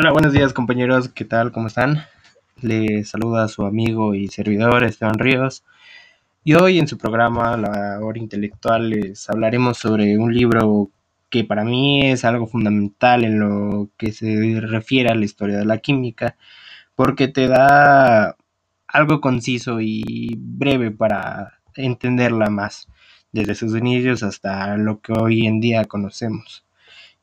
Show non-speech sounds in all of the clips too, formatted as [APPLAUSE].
Hola, buenos días compañeros, ¿qué tal? ¿Cómo están? Les saluda su amigo y servidor Esteban Ríos. Y hoy en su programa La Hora Intelectual les hablaremos sobre un libro que para mí es algo fundamental en lo que se refiere a la historia de la química, porque te da algo conciso y breve para entenderla más, desde sus inicios hasta lo que hoy en día conocemos.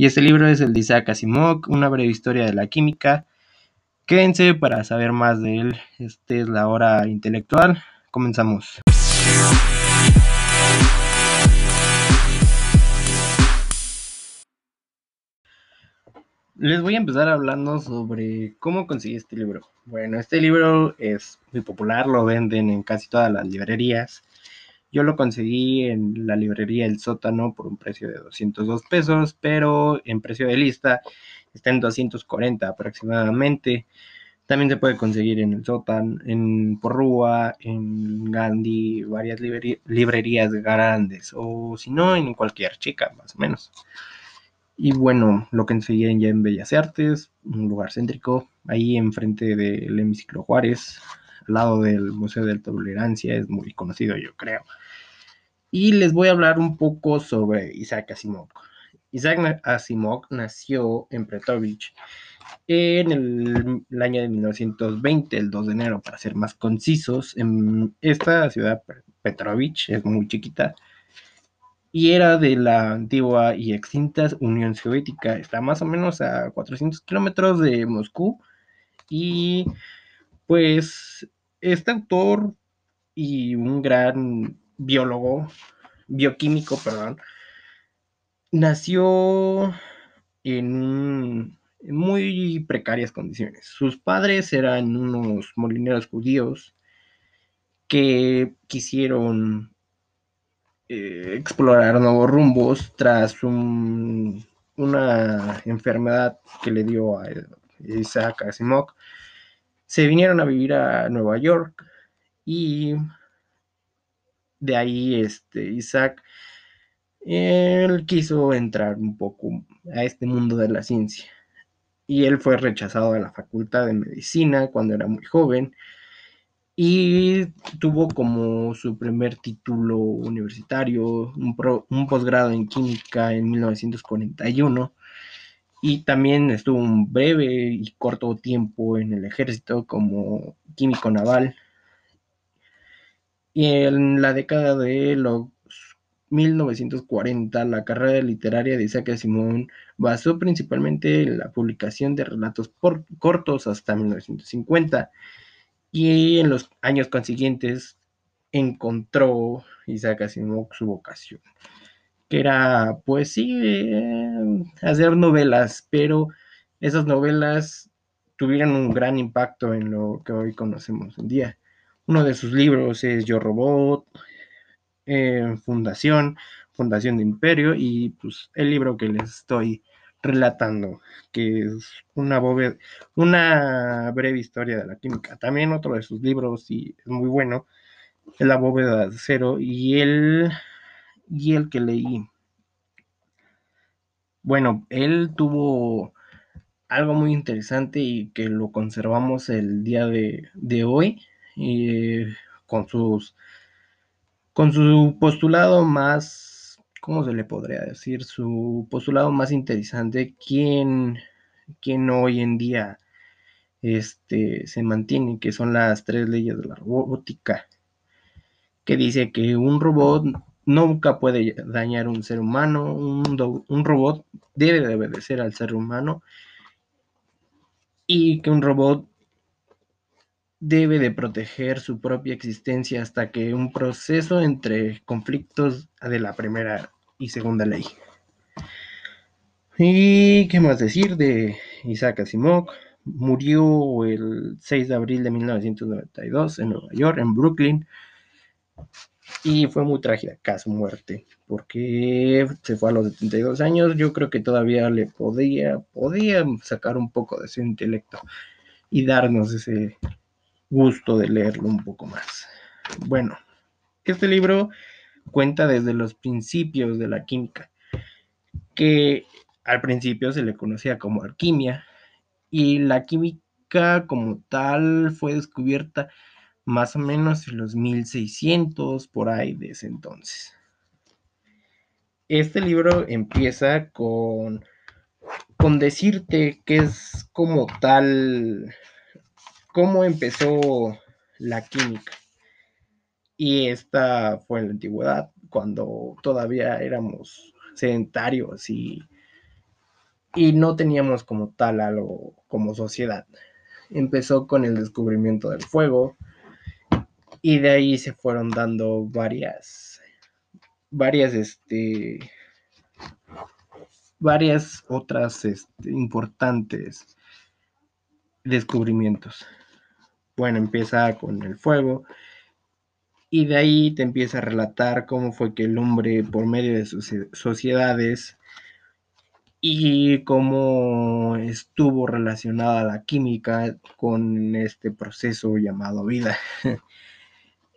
Y este libro es el de Isaac Asimov, una breve historia de la química. Quédense para saber más de él. Este es la hora intelectual. Comenzamos. Les voy a empezar hablando sobre cómo conseguí este libro. Bueno, este libro es muy popular, lo venden en casi todas las librerías. Yo lo conseguí en la librería El Sótano por un precio de 202 pesos, pero en precio de lista está en 240 aproximadamente. También se puede conseguir en el Sótano, en Porrúa, en Gandhi, varias librerías grandes, o si no, en cualquier chica, más o menos. Y bueno, lo conseguí ya en Bellas Artes, un lugar céntrico, ahí enfrente del hemiciclo Juárez, al lado del Museo de Tolerancia, es muy conocido, yo creo. Y les voy a hablar un poco sobre Isaac Asimov. Isaac Asimov nació en Petrovich en el, el, año de 1920, el 2 de enero, para ser más concisos. En esta ciudad, Petrovich, es muy chiquita y era de la antigua y extinta Unión Soviética. Está más o menos a 400 kilómetros de Moscú. Y pues este autor y un gran biólogo, bioquímico, perdón, nació en, muy precarias condiciones. Sus padres eran unos molineros judíos que quisieron eh, explorar nuevos rumbos tras un, una enfermedad que le dio a Isaac Asimov. Se vinieron a vivir a Nueva York y de ahí este, Isaac, él quiso entrar un poco a este mundo de la ciencia. Y él fue rechazado de la Facultad de Medicina cuando era muy joven y tuvo como su primer título universitario, un, un posgrado en química en 1941 y también estuvo un breve y corto tiempo en el ejército como químico naval y en la década de los 1940, la carrera literaria de Isaac Asimov basó principalmente en la publicación de relatos cortos hasta 1950. Y en los años consiguientes encontró Isaac Asimov su vocación, que era, pues sí, eh, hacer novelas, pero esas novelas tuvieron un gran impacto en lo que hoy conocemos en día. Uno de sus libros es Yo Robot, eh, Fundación, Fundación de Imperio y pues el libro que les estoy relatando, que es una, una breve historia de la química. También otro de sus libros y es muy bueno, es La bóveda de cero y el, y el que leí. Bueno, él tuvo algo muy interesante y que lo conservamos el día de hoy con sus con su postulado más, ¿cómo se le podría decir? Su postulado más interesante, quien, quien hoy en día este, se mantiene, que son las tres leyes de la robótica, que dice que un robot nunca puede dañar a un ser humano, un, un robot debe de obedecer al ser humano y que un robot debe de proteger su propia existencia hasta que un proceso entre conflictos de la primera y segunda ley. ¿Y qué más decir de Isaac Asimov? Murió el 6 de abril de 1992 en Nueva York, en Brooklyn. Y fue muy trágica su muerte, porque se fue a los 72 años. Yo creo que todavía le podía, podía sacar un poco de su intelecto y darnos ese gusto de leerlo un poco más. Bueno, este libro cuenta desde los principios de la química, que al principio se le conocía como alquimia Y la química como tal fue descubierta más o menos en los 1600 por ahí de ese entonces. Este libro empieza con, con decirte que es como tal, cómo empezó la química. Y esta fue en la antigüedad, cuando todavía éramos sedentarios y, y no teníamos como tal algo como sociedad. Empezó con el descubrimiento del fuego y de ahí se fueron dando varias, varias, este, varias otras este, importantes descubrimientos. Bueno, empieza con el fuego, y de ahí te empieza a relatar cómo fue que el hombre, por medio de sus sociedades, y cómo estuvo relacionada la química con este proceso llamado vida. [LAUGHS]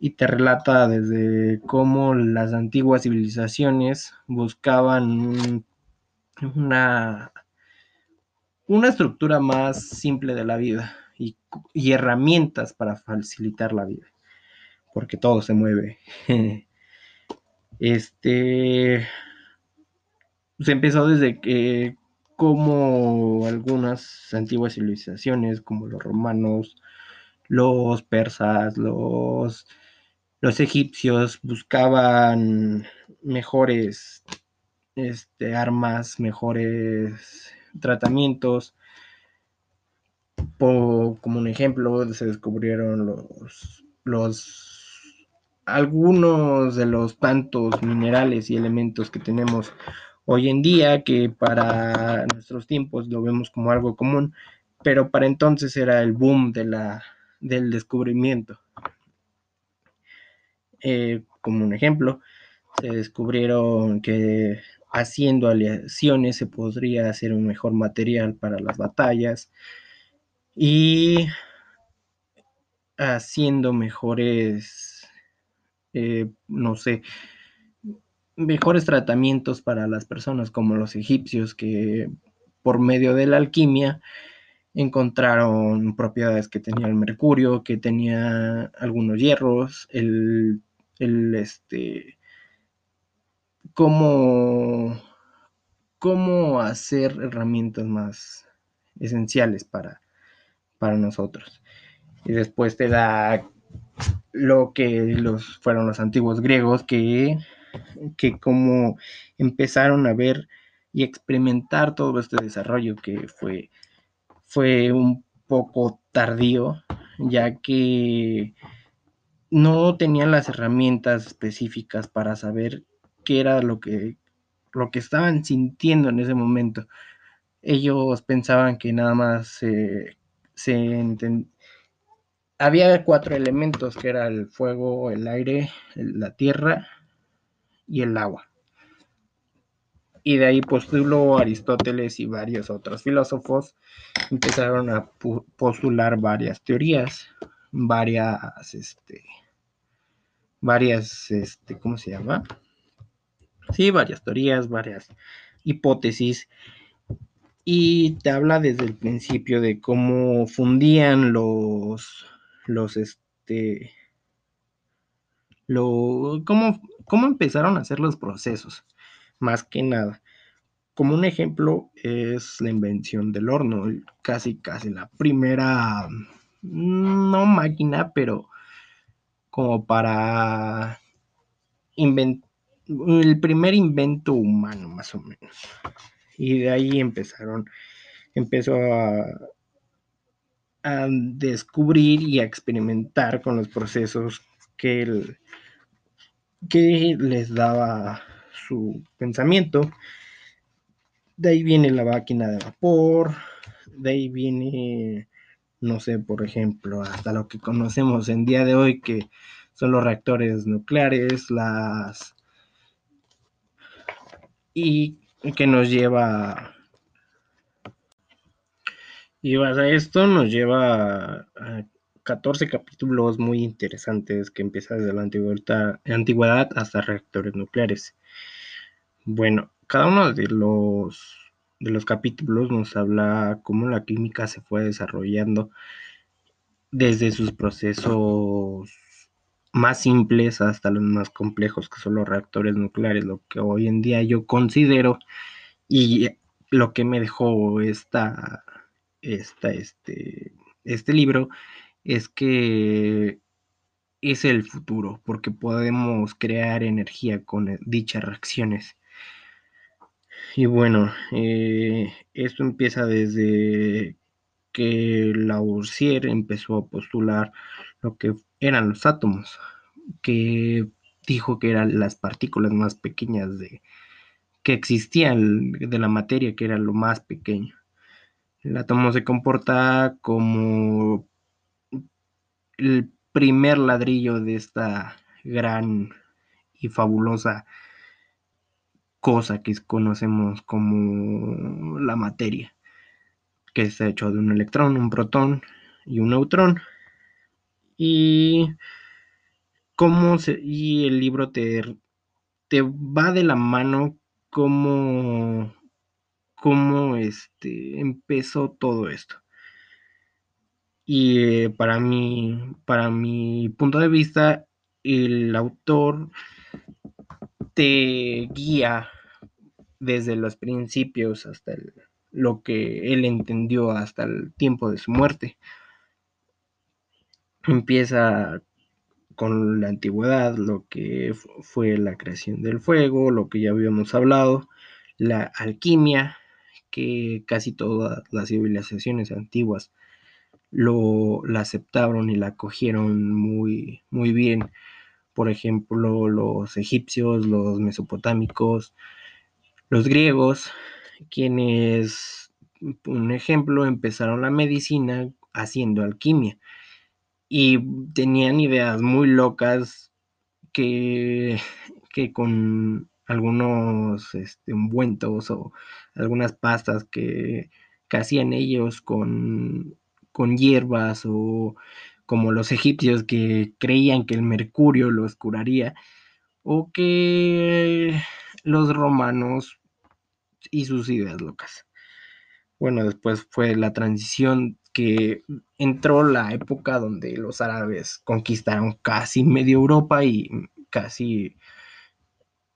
y te relata desde cómo las antiguas civilizaciones buscaban una, una estructura más simple de la vida y, herramientas para facilitar la vida porque todo se mueve. [LAUGHS] este se empezó desde que como algunas antiguas civilizaciones como los romanos, los persas, los los egipcios buscaban mejores este, armas, mejores tratamientos. Como un ejemplo, se descubrieron los, los algunos de los tantos minerales y elementos que tenemos hoy en día, que para nuestros tiempos lo vemos como algo común, pero para entonces era el boom del descubrimiento. Eh, como un ejemplo, se descubrieron que haciendo aleaciones se podría hacer un mejor material para las batallas y haciendo mejores eh, no sé, mejores tratamientos para las personas como los egipcios que por medio de la alquimia encontraron propiedades que tenía el mercurio, que tenía algunos hierros, el, el este, cómo, cómo hacer herramientas más esenciales para, para nosotros. Y después te da lo que los, fueron los antiguos griegos que, que como empezaron a ver y experimentar todo este desarrollo que fue, fue un poco tardío, ya que no tenían las herramientas específicas para saber qué era lo que, lo que estaban sintiendo en ese momento. Ellos pensaban que nada más había cuatro elementos que era el fuego, el aire, la tierra y el agua. Y de ahí postuló Aristóteles y varios otros filósofos empezaron a postular varias teorías, varias, este, varias, este, ¿cómo se llama? Sí, varias teorías, varias hipótesis y te habla desde el principio de cómo fundían los los, este, lo, cómo, cómo empezaron a hacer los procesos, más que nada. Como un ejemplo es la invención del horno, casi, casi la primera, no máquina, pero como para inventar, el primer invento humano, más o menos. Y de ahí empezaron, empezó a, a descubrir y a experimentar con los procesos que, que les daba su pensamiento. De ahí viene la máquina de vapor, de ahí viene, no sé, por ejemplo, hasta lo que conocemos en día de hoy, que son los reactores nucleares, las... y que nos lleva y a esto nos lleva a 14 capítulos muy interesantes que empiezan desde la antigüedad, hasta reactores nucleares. Bueno, cada uno de los de los capítulos nos habla cómo la química se fue desarrollando desde sus procesos más simples hasta los más complejos, que son los reactores nucleares, lo que hoy en día yo considero y lo que me dejó esta, esta, este, este libro es que es el futuro, porque podemos crear energía con dichas reacciones. Y bueno, eh, esto empieza desde que Lavoisier empezó a postular lo que eran los átomos, que dijo que eran las partículas más pequeñas de, que existían de la materia, que era lo más pequeño. El átomo se comporta como el primer ladrillo de esta gran y fabulosa cosa que conocemos como la materia, que está hecho de un electrón, un protón y un neutrón. Y cómo se, y el libro te, te va de la mano cómo, cómo este, empezó todo esto. Y eh, para, mí, para mi punto de vista, el autor te guía desde los principios hasta lo que él entendió hasta el tiempo de su muerte. Empieza con la antigüedad, lo que fue la creación del fuego, lo que ya habíamos hablado, la alquimia, que casi todas las civilizaciones antiguas lo la aceptaron y la acogieron muy, muy bien. Por ejemplo, los egipcios, los mesopotámicos, los griegos, quienes, un ejemplo, empezaron la medicina haciendo alquimia y tenían ideas muy locas que, que con algunos este, ungüentos o algunas pastas que, que hacían ellos con con hierbas o como los egipcios que creían que el mercurio los curaría o que los romanos y sus ideas locas. Bueno, después fue la transición que entró la época donde los árabes conquistaron casi media Europa y casi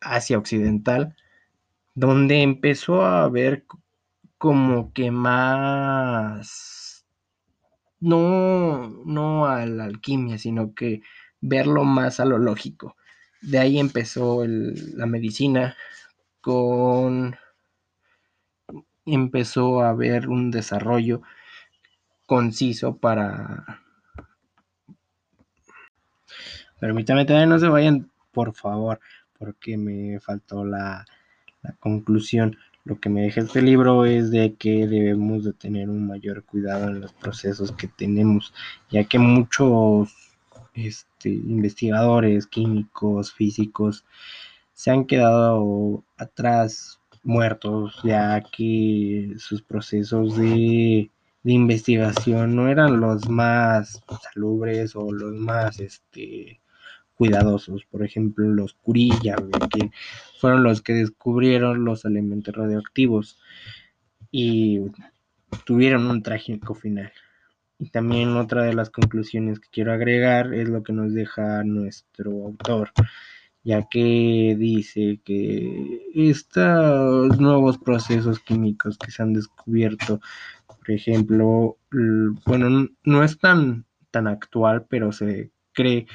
Asia Occidental, donde empezó a haber como que más no, no a la alquimia, sino que verlo más a lo lógico. De ahí empezó la medicina con empezó a haber un desarrollo conciso para permítame también no se vayan por favor porque me faltó la, la conclusión. Lo que me deja este libro es de que debemos de tener un mayor cuidado en los procesos que tenemos, ya que muchos este, investigadores químicos, físicos, se han quedado atrás muertos, ya que sus procesos de, de investigación no eran los más salubres o los más este, cuidadosos. Por ejemplo, los Curie, que fueron los que descubrieron los elementos radioactivos y tuvieron un trágico final. Y también otra de las conclusiones que quiero agregar es lo que nos deja nuestro autor, ya que dice que estos nuevos procesos químicos que se han descubierto, por ejemplo, bueno, no es tan, tan actual, pero se cree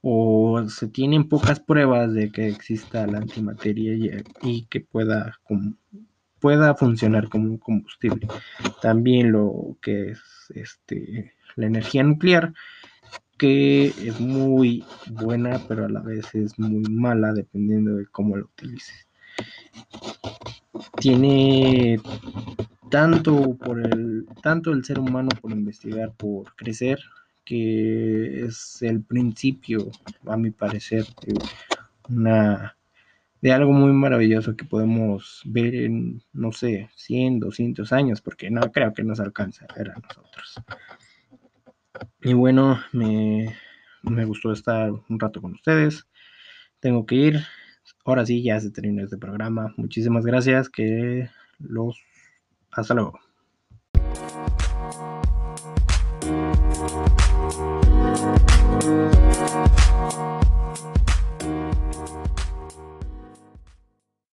o se tienen pocas pruebas de que exista la antimateria y, que pueda, pueda funcionar como un combustible. También lo que es este, la energía nuclear, que es muy buena, pero a la vez es muy mala dependiendo de cómo lo utilices. Tiene tanto por el tanto el ser humano por investigar, por crecer, que es el principio, a mi parecer, de, una, de algo muy maravilloso que podemos ver en, no sé, 100, 200 años, porque no creo que nos alcance a ver a nosotros. Y bueno, me, me gustó estar un rato con ustedes. Tengo que ir. Ahora sí, ya se terminó este programa. Muchísimas gracias. Que los Hasta luego.